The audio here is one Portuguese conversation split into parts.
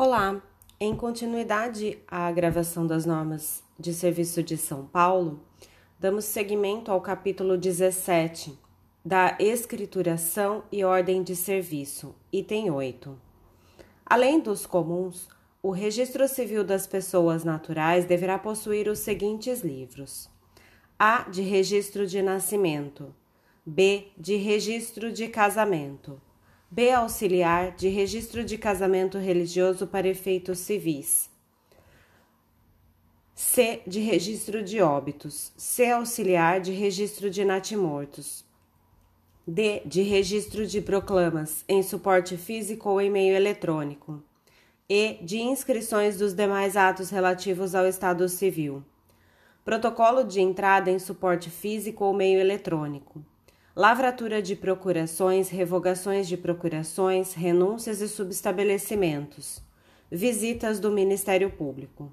Olá! Em continuidade à gravação das normas de serviço de São Paulo, damos seguimento ao capítulo 17 da Escrituração e Ordem de Serviço, item 8. Além dos comuns, o Registro Civil das Pessoas Naturais deverá possuir os seguintes livros: A. De Registro de Nascimento, B. De Registro de Casamento. B. Auxiliar de registro de casamento religioso para efeitos civis. C. De registro de óbitos. C. Auxiliar de registro de natimortos. D. De registro de proclamas em suporte físico ou em meio eletrônico. E. De inscrições dos demais atos relativos ao Estado Civil. Protocolo de entrada em suporte físico ou meio eletrônico lavratura de procurações, revogações de procurações, renúncias e subestabelecimentos, visitas do Ministério Público.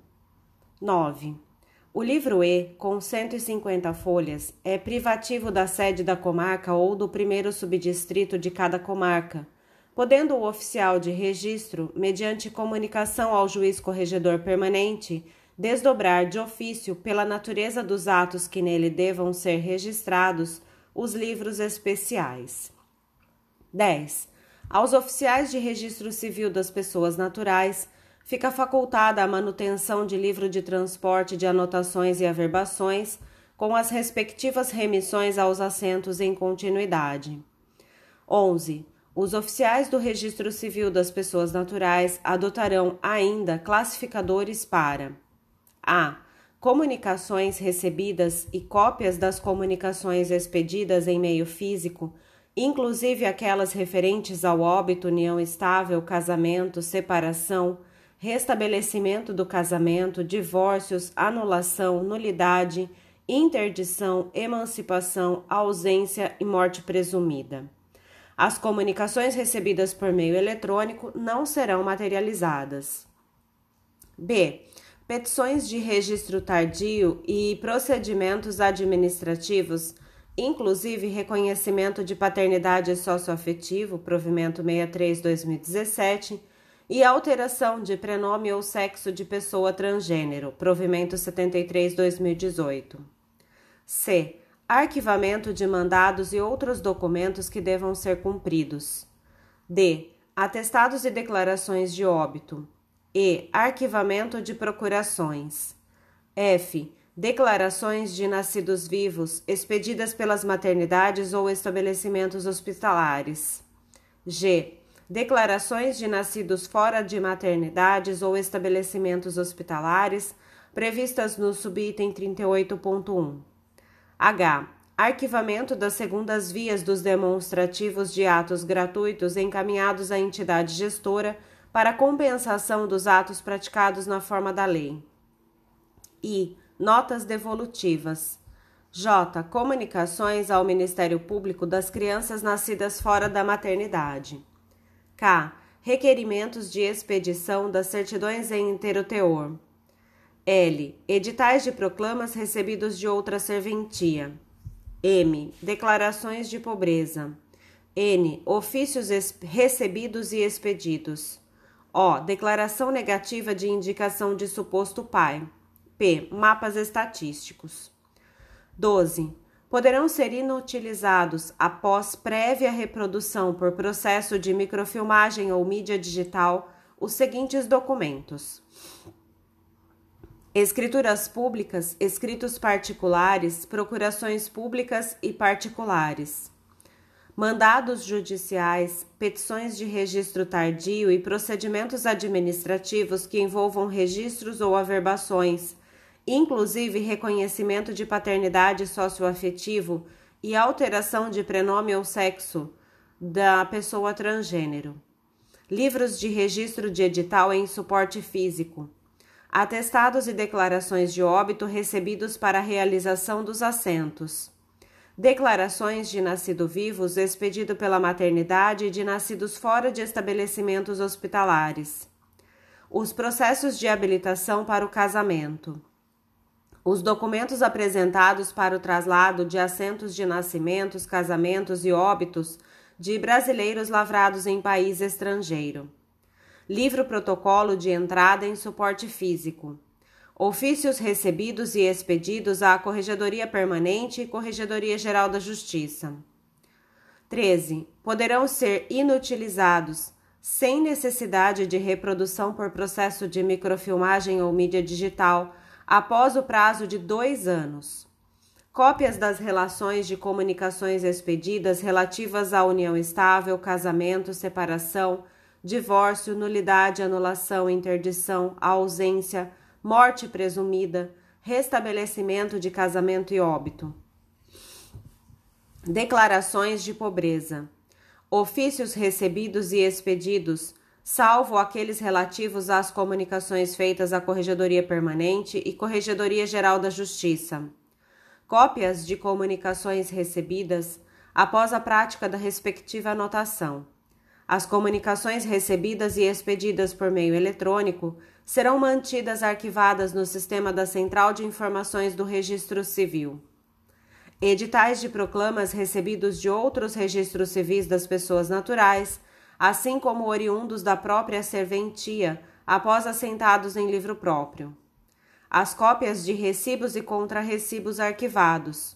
9. O livro E, com 150 folhas, é privativo da sede da comarca ou do primeiro subdistrito de cada comarca, podendo o oficial de registro, mediante comunicação ao juiz corregedor permanente, desdobrar de ofício, pela natureza dos atos que nele devam ser registrados, os livros especiais. 10. Aos oficiais de registro civil das pessoas naturais fica facultada a manutenção de livro de transporte de anotações e averbações com as respectivas remissões aos assentos em continuidade. 11. Os oficiais do Registro Civil das Pessoas Naturais adotarão ainda classificadores para a comunicações recebidas e cópias das comunicações expedidas em meio físico, inclusive aquelas referentes ao óbito, união estável, casamento, separação, restabelecimento do casamento, divórcios, anulação, nulidade, interdição, emancipação, ausência e morte presumida. As comunicações recebidas por meio eletrônico não serão materializadas. B petições de registro tardio e procedimentos administrativos, inclusive reconhecimento de paternidade socioafetivo, provimento 63/2017, e alteração de prenome ou sexo de pessoa transgênero, provimento 73/2018. C. Arquivamento de mandados e outros documentos que devam ser cumpridos. D. Atestados e declarações de óbito. E. Arquivamento de procurações. F. Declarações de nascidos vivos expedidas pelas maternidades ou estabelecimentos hospitalares. G. Declarações de nascidos fora de maternidades ou estabelecimentos hospitalares previstas no subitem 38.1. H. Arquivamento das segundas vias dos demonstrativos de atos gratuitos encaminhados à entidade gestora para compensação dos atos praticados na forma da lei. I. Notas devolutivas. J. Comunicações ao Ministério Público das crianças nascidas fora da maternidade. K. Requerimentos de expedição das certidões em inteiro teor. L. Editais de proclamas recebidos de outra serventia. M. Declarações de pobreza. N. Ofícios recebidos e expedidos. O. Declaração negativa de indicação de suposto pai. P. Mapas estatísticos. 12. Poderão ser inutilizados após prévia reprodução por processo de microfilmagem ou mídia digital os seguintes documentos: Escrituras públicas, escritos particulares, procurações públicas e particulares mandados judiciais, petições de registro tardio e procedimentos administrativos que envolvam registros ou averbações, inclusive reconhecimento de paternidade socioafetivo e alteração de prenome ou sexo da pessoa transgênero. Livros de registro de edital em suporte físico. Atestados e declarações de óbito recebidos para a realização dos assentos declarações de nascido vivos expedido pela maternidade de nascidos fora de estabelecimentos hospitalares, os processos de habilitação para o casamento, os documentos apresentados para o traslado de assentos de nascimentos, casamentos e óbitos de brasileiros lavrados em país estrangeiro. livro-protocolo de entrada em suporte físico. Ofícios recebidos e expedidos à Corregedoria Permanente e Corregedoria Geral da Justiça. 13. Poderão ser inutilizados, sem necessidade de reprodução por processo de microfilmagem ou mídia digital, após o prazo de dois anos. Cópias das relações de comunicações expedidas relativas à união estável, casamento, separação, divórcio, nulidade, anulação, interdição, ausência, morte presumida, restabelecimento de casamento e óbito. Declarações de pobreza. Ofícios recebidos e expedidos, salvo aqueles relativos às comunicações feitas à Corregedoria Permanente e Corregedoria Geral da Justiça. Cópias de comunicações recebidas após a prática da respectiva anotação as comunicações recebidas e expedidas por meio eletrônico serão mantidas arquivadas no sistema da Central de Informações do Registro Civil. Editais de proclamas recebidos de outros registros civis das pessoas naturais, assim como oriundos da própria serventia, após assentados em livro próprio. As cópias de recibos e contrarrecibos arquivados.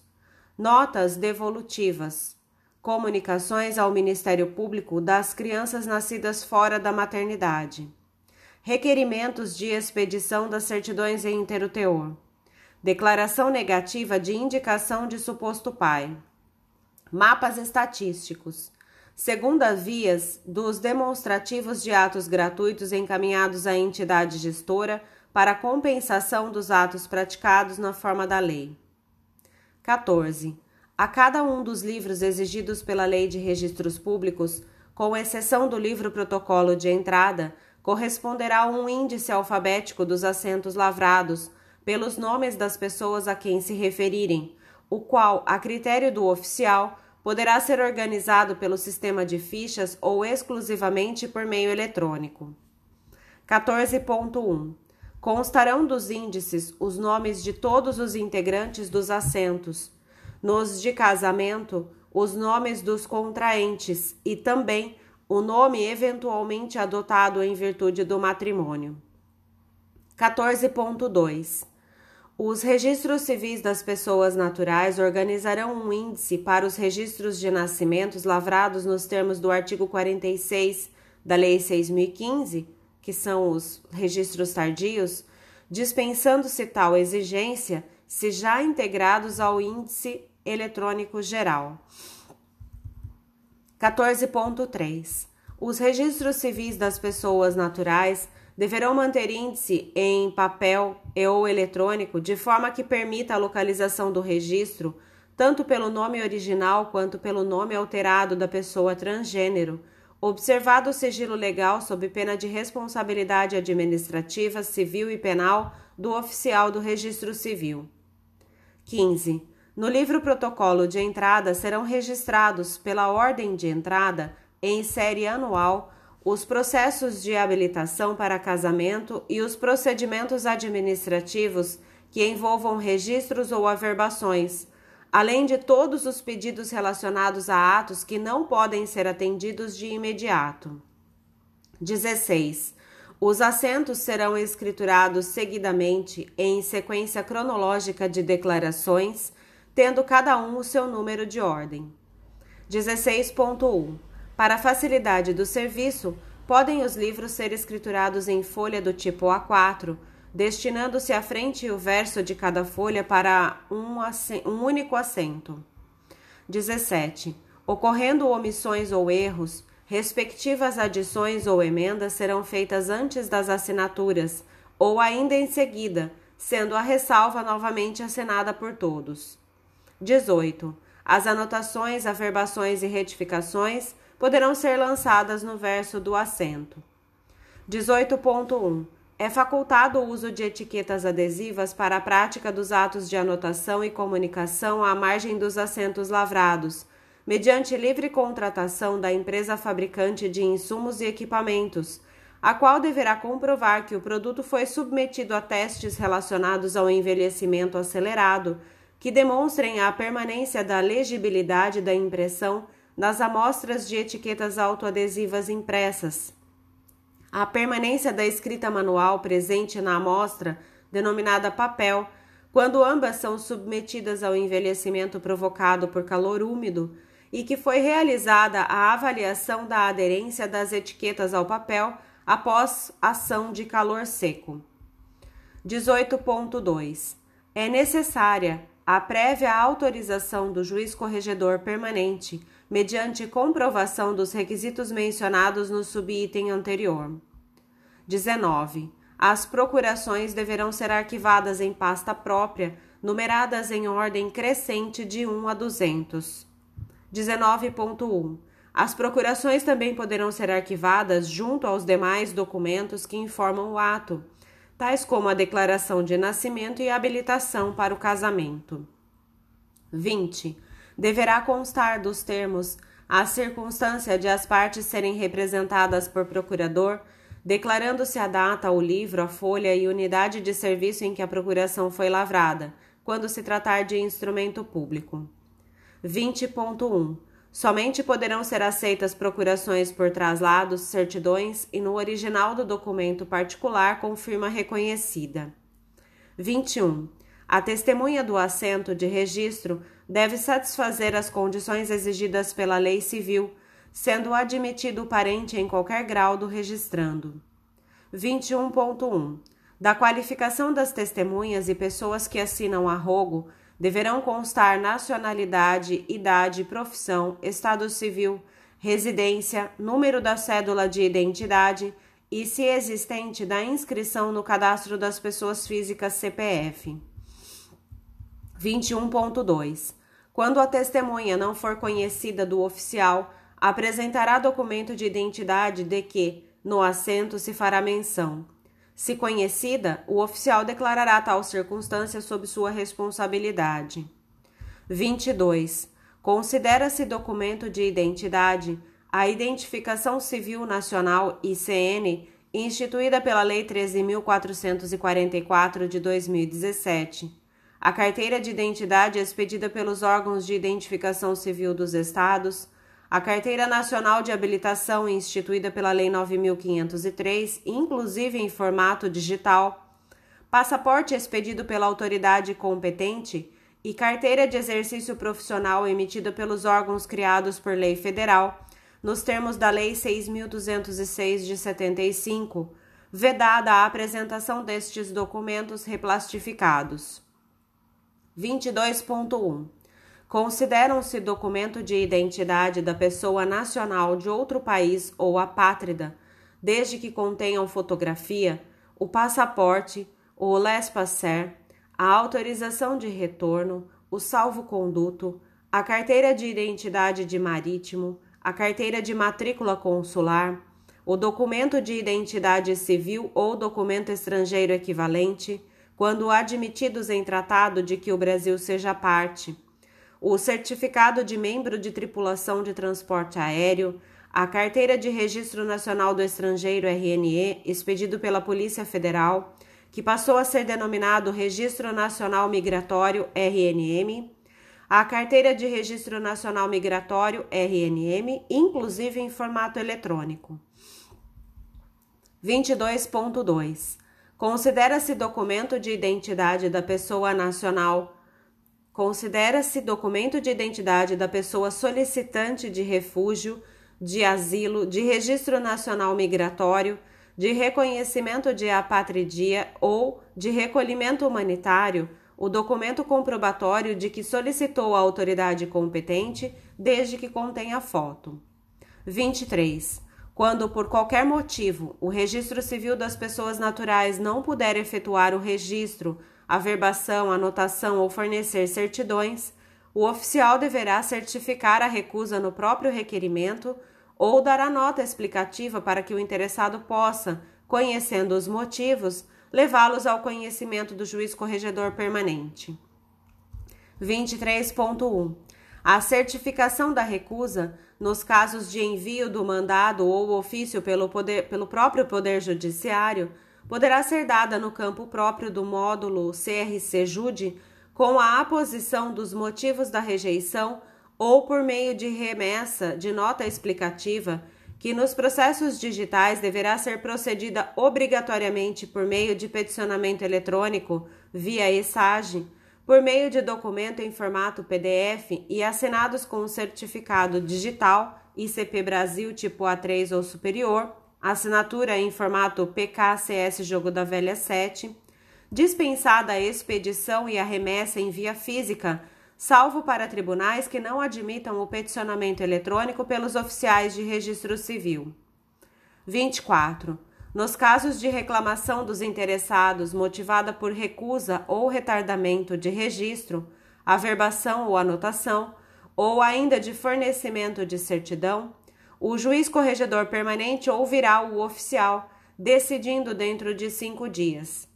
Notas devolutivas Comunicações ao Ministério Público das crianças nascidas fora da maternidade. Requerimentos de expedição das certidões em interoteor. Declaração negativa de indicação de suposto pai. Mapas estatísticos. Segunda vias dos demonstrativos de atos gratuitos encaminhados à entidade gestora para compensação dos atos praticados na forma da lei. 14 a cada um dos livros exigidos pela Lei de Registros Públicos, com exceção do livro Protocolo de Entrada, corresponderá um índice alfabético dos assentos lavrados pelos nomes das pessoas a quem se referirem, o qual, a critério do oficial, poderá ser organizado pelo sistema de fichas ou exclusivamente por meio eletrônico. 14.1 Constarão dos índices os nomes de todos os integrantes dos assentos nos de casamento os nomes dos contraentes e também o nome eventualmente adotado em virtude do matrimônio. 14.2 Os registros civis das pessoas naturais organizarão um índice para os registros de nascimentos lavrados nos termos do artigo 46 da Lei 6015, que são os registros tardios, dispensando-se tal exigência se já integrados ao índice eletrônico geral. 14.3. Os registros civis das pessoas naturais deverão manter índice em papel e ou eletrônico de forma que permita a localização do registro tanto pelo nome original quanto pelo nome alterado da pessoa transgênero, observado o sigilo legal sob pena de responsabilidade administrativa, civil e penal do oficial do registro civil. 15. No livro protocolo de entrada serão registrados pela ordem de entrada em série anual os processos de habilitação para casamento e os procedimentos administrativos que envolvam registros ou averbações, além de todos os pedidos relacionados a atos que não podem ser atendidos de imediato. 16. Os assentos serão escriturados seguidamente em sequência cronológica de declarações tendo cada um o seu número de ordem. 16.1 Para facilidade do serviço, podem os livros ser escriturados em folha do tipo A4, destinando-se a frente e o verso de cada folha para um, um único assento. 17. Ocorrendo omissões ou erros, respectivas adições ou emendas serão feitas antes das assinaturas ou ainda em seguida, sendo a ressalva novamente assinada por todos. 18. As anotações, averbações e retificações poderão ser lançadas no verso do assento. 18.1. É facultado o uso de etiquetas adesivas para a prática dos atos de anotação e comunicação à margem dos assentos lavrados, mediante livre contratação da empresa fabricante de insumos e equipamentos, a qual deverá comprovar que o produto foi submetido a testes relacionados ao envelhecimento acelerado que demonstrem a permanência da legibilidade da impressão nas amostras de etiquetas autoadesivas impressas, A permanência da escrita manual presente na amostra, denominada papel, quando ambas são submetidas ao envelhecimento provocado por calor úmido, e que foi realizada a avaliação da aderência das etiquetas ao papel após ação de calor seco. 18.2. É necessária a prévia autorização do juiz corregedor permanente, mediante comprovação dos requisitos mencionados no subitem anterior. 19. As procurações deverão ser arquivadas em pasta própria, numeradas em ordem crescente de 1 a 200. 19.1. As procurações também poderão ser arquivadas junto aos demais documentos que informam o ato, tais como a declaração de nascimento e habilitação para o casamento. 20. Deverá constar dos termos a circunstância de as partes serem representadas por procurador, declarando-se a data, o livro, a folha e unidade de serviço em que a procuração foi lavrada, quando se tratar de instrumento público. 20.1. Somente poderão ser aceitas procurações por traslados, certidões e no original do documento particular com firma reconhecida. 21. A testemunha do assento de registro deve satisfazer as condições exigidas pela lei civil, sendo admitido o parente em qualquer grau do registrando. 21.1. Da qualificação das testemunhas e pessoas que assinam arrogo deverão constar nacionalidade, idade, profissão, estado civil, residência, número da cédula de identidade e, se existente, da inscrição no cadastro das pessoas físicas CPF. 21.2. Quando a testemunha não for conhecida do oficial, apresentará documento de identidade de que, no assento, se fará menção. Se conhecida, o oficial declarará tal circunstância sob sua responsabilidade. 22. Considera-se documento de identidade a Identificação Civil Nacional ICN, instituída pela Lei 13.444 de 2017. A carteira de identidade expedida pelos órgãos de identificação civil dos estados a Carteira Nacional de Habilitação, instituída pela Lei 9503, inclusive em formato digital, passaporte expedido pela autoridade competente e carteira de exercício profissional emitida pelos órgãos criados por lei federal, nos termos da Lei 6.206 de 75, vedada a apresentação destes documentos replastificados. 22.1 consideram-se documento de identidade da pessoa nacional de outro país ou apátrida, desde que contenham fotografia, o passaporte, o laissez-passer, a autorização de retorno, o salvo-conduto, a carteira de identidade de marítimo, a carteira de matrícula consular, o documento de identidade civil ou documento estrangeiro equivalente, quando admitidos em tratado de que o Brasil seja parte o certificado de membro de tripulação de transporte aéreo, a carteira de Registro Nacional do Estrangeiro RNE, expedido pela Polícia Federal, que passou a ser denominado Registro Nacional Migratório RNM, a carteira de Registro Nacional Migratório RNM, inclusive em formato eletrônico. 22.2 Considera-se documento de identidade da pessoa nacional Considera-se documento de identidade da pessoa solicitante de refúgio, de asilo, de registro nacional migratório, de reconhecimento de apatridia ou de recolhimento humanitário o documento comprobatório de que solicitou a autoridade competente, desde que contenha foto. 23. Quando, por qualquer motivo, o registro civil das pessoas naturais não puder efetuar o registro averbação, anotação ou fornecer certidões, o oficial deverá certificar a recusa no próprio requerimento ou dar a nota explicativa para que o interessado possa, conhecendo os motivos, levá-los ao conhecimento do juiz corregedor permanente. 23.1. A certificação da recusa, nos casos de envio do mandado ou ofício pelo, poder, pelo próprio Poder Judiciário, poderá ser dada no campo próprio do módulo CRC-JUDE com a aposição dos motivos da rejeição ou por meio de remessa de nota explicativa que nos processos digitais deverá ser procedida obrigatoriamente por meio de peticionamento eletrônico via ESAGE, por meio de documento em formato PDF e assinados com um certificado digital ICP Brasil tipo A3 ou superior, assinatura em formato PKCS Jogo da Velha 7, dispensada a expedição e a remessa em via física, salvo para tribunais que não admitam o peticionamento eletrônico pelos oficiais de registro civil. 24. Nos casos de reclamação dos interessados motivada por recusa ou retardamento de registro, averbação ou anotação, ou ainda de fornecimento de certidão, o juiz corregedor permanente ouvirá o oficial, decidindo dentro de cinco dias.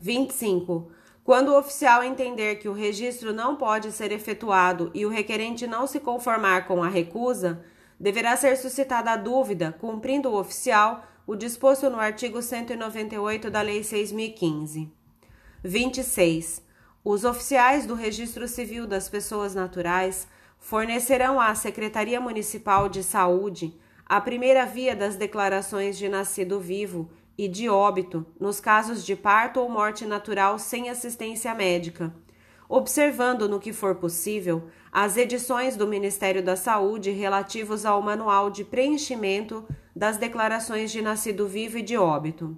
25. Quando o oficial entender que o registro não pode ser efetuado e o requerente não se conformar com a recusa, deverá ser suscitada a dúvida, cumprindo o oficial o disposto no artigo 198 da Lei 6015. 26. Os oficiais do Registro Civil das Pessoas Naturais fornecerão à Secretaria Municipal de Saúde a primeira via das declarações de nascido vivo e de óbito nos casos de parto ou morte natural sem assistência médica, observando no que for possível as edições do Ministério da Saúde relativos ao manual de preenchimento das declarações de nascido vivo e de óbito.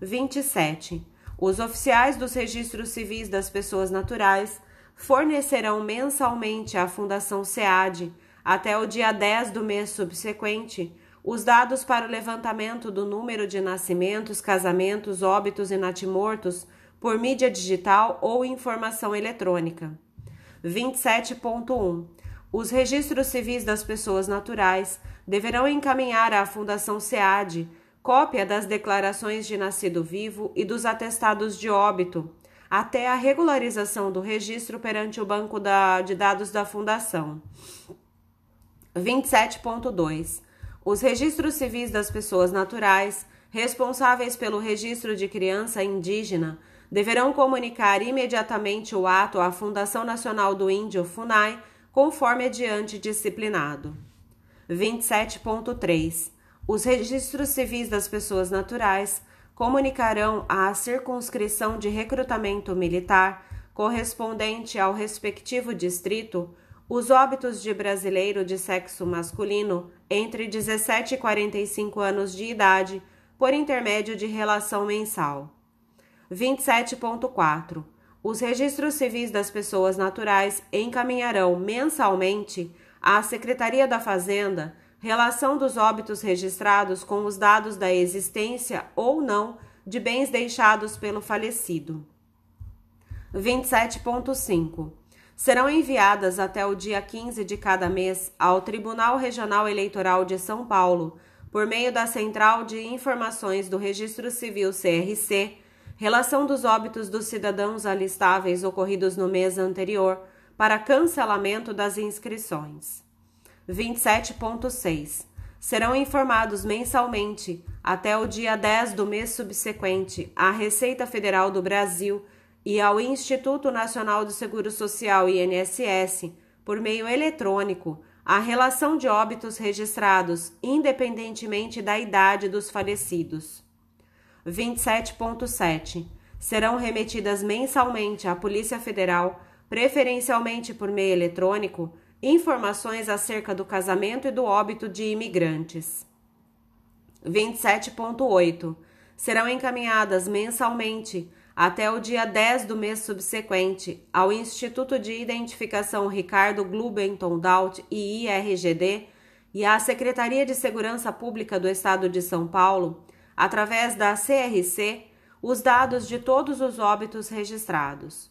27. Os oficiais dos registros civis das pessoas naturais fornecerão mensalmente à Fundação SEAD, até o dia 10 do mês subsequente, os dados para o levantamento do número de nascimentos, casamentos, óbitos e natimortos por mídia digital ou informação eletrônica. 27.1. Os registros civis das pessoas naturais deverão encaminhar à Fundação SEAD cópia das declarações de nascido vivo e dos atestados de óbito, até a regularização do registro perante o banco da, de dados da Fundação. 27.2. Os registros civis das pessoas naturais, responsáveis pelo registro de criança indígena, deverão comunicar imediatamente o ato à Fundação Nacional do Índio, FUNAI, conforme adiante disciplinado. 27.3. Os registros civis das pessoas naturais comunicarão à circunscrição de recrutamento militar correspondente ao respectivo distrito os óbitos de brasileiro de sexo masculino entre 17 e 45 anos de idade por intermédio de relação mensal. 27.4. Os registros civis das pessoas naturais encaminharão mensalmente à Secretaria da Fazenda relação dos óbitos registrados com os dados da existência ou não de bens deixados pelo falecido. 27.5. Serão enviadas até o dia 15 de cada mês ao Tribunal Regional Eleitoral de São Paulo, por meio da Central de Informações do Registro Civil CRC, relação dos óbitos dos cidadãos alistáveis ocorridos no mês anterior para cancelamento das inscrições. 27.6. Serão informados mensalmente, até o dia 10 do mês subsequente, à Receita Federal do Brasil e ao Instituto Nacional do Seguro Social INSS, por meio eletrônico, a relação de óbitos registrados, independentemente da idade dos falecidos. 27.7. Serão remetidas mensalmente à Polícia Federal, preferencialmente por meio eletrônico, informações acerca do casamento e do óbito de imigrantes. 27.8. Serão encaminhadas mensalmente, até o dia 10 do mês subsequente, ao Instituto de Identificação Ricardo Glubenton Daut e IRGD e à Secretaria de Segurança Pública do Estado de São Paulo, através da CRC, os dados de todos os óbitos registrados.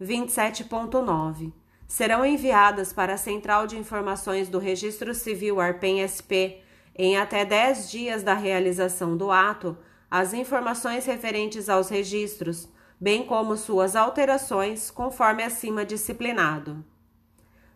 27.9 serão enviadas para a Central de Informações do Registro Civil ARPEM-SP em até 10 dias da realização do ato as informações referentes aos registros, bem como suas alterações, conforme acima disciplinado.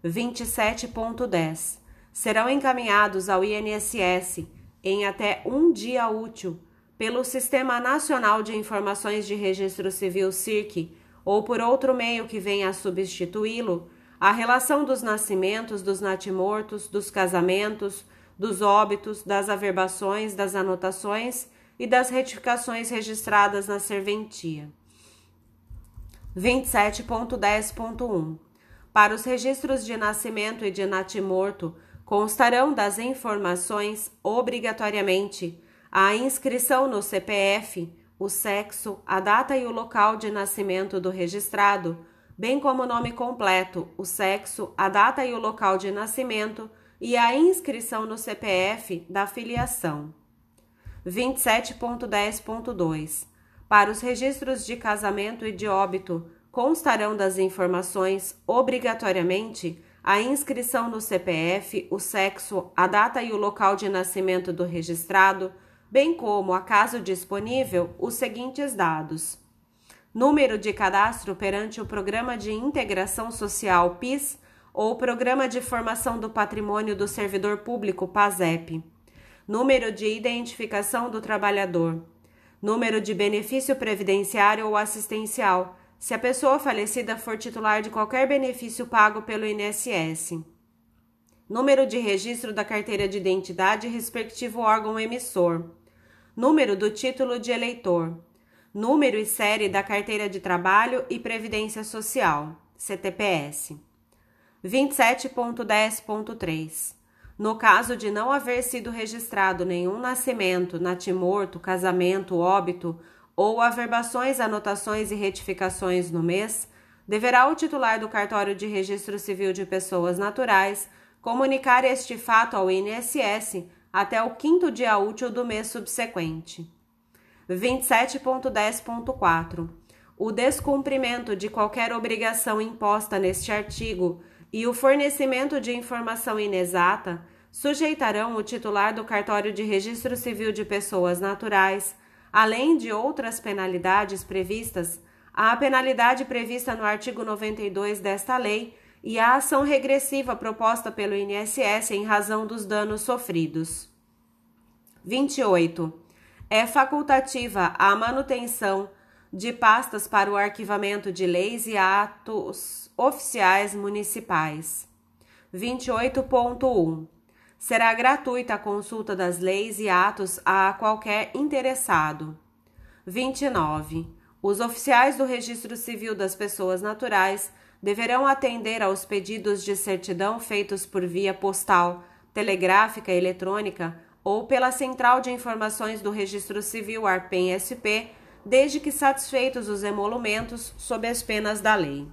27.10 Serão encaminhados ao INSS em até um dia útil pelo Sistema Nacional de Informações de Registro Civil SIRC ou por outro meio que venha a substituí-lo a relação dos nascimentos, dos natimortos, dos casamentos, dos óbitos, das averbações, das anotações e das retificações registradas na serventia. 27.10.1 Para os registros de nascimento e de natimorto, constarão das informações, obrigatoriamente, a inscrição no CPF, o sexo, a data e o local de nascimento do registrado, bem como o nome completo, o sexo, a data e o local de nascimento e a inscrição no CPF da filiação. 27.10.2 Para os registros de casamento e de óbito, constarão das informações, obrigatoriamente, a inscrição no CPF, o sexo, a data e o local de nascimento do registrado, bem como, a caso disponível, os seguintes dados: número de cadastro perante o Programa de Integração Social PIS ou Programa de Formação do Patrimônio do Servidor Público PASEP, número de identificação do trabalhador, número de benefício previdenciário ou assistencial se a pessoa falecida for titular de qualquer benefício pago pelo INSS. Número de registro da carteira de identidade respectivo órgão emissor. Número do título de eleitor. Número e série da carteira de trabalho e previdência social, CTPS. 27.10.3. No caso de não haver sido registrado nenhum nascimento, natimorto, casamento, óbito ou averbações, anotações e retificações no mês, deverá o titular do cartório de registro civil de pessoas naturais comunicar este fato ao INSS até o quinto dia útil do mês subsequente. 27.10.4. O descumprimento de qualquer obrigação imposta neste artigo e o fornecimento de informação inexata sujeitarão o titular do cartório de registro civil de pessoas naturais além de outras penalidades previstas, à penalidade prevista no artigo 92 desta lei e à ação regressiva proposta pelo INSS em razão dos danos sofridos. 28. É facultativa a manutenção de pastas para o arquivamento de leis e atos oficiais municipais. 28.1 Será gratuita a consulta das leis e atos a qualquer interessado. 29. Os oficiais do Registro Civil das Pessoas Naturais deverão atender aos pedidos de certidão feitos por via postal, telegráfica, eletrônica ou pela Central de Informações do Registro Civil ARPEM-SP, desde que satisfeitos os emolumentos sob as penas da lei.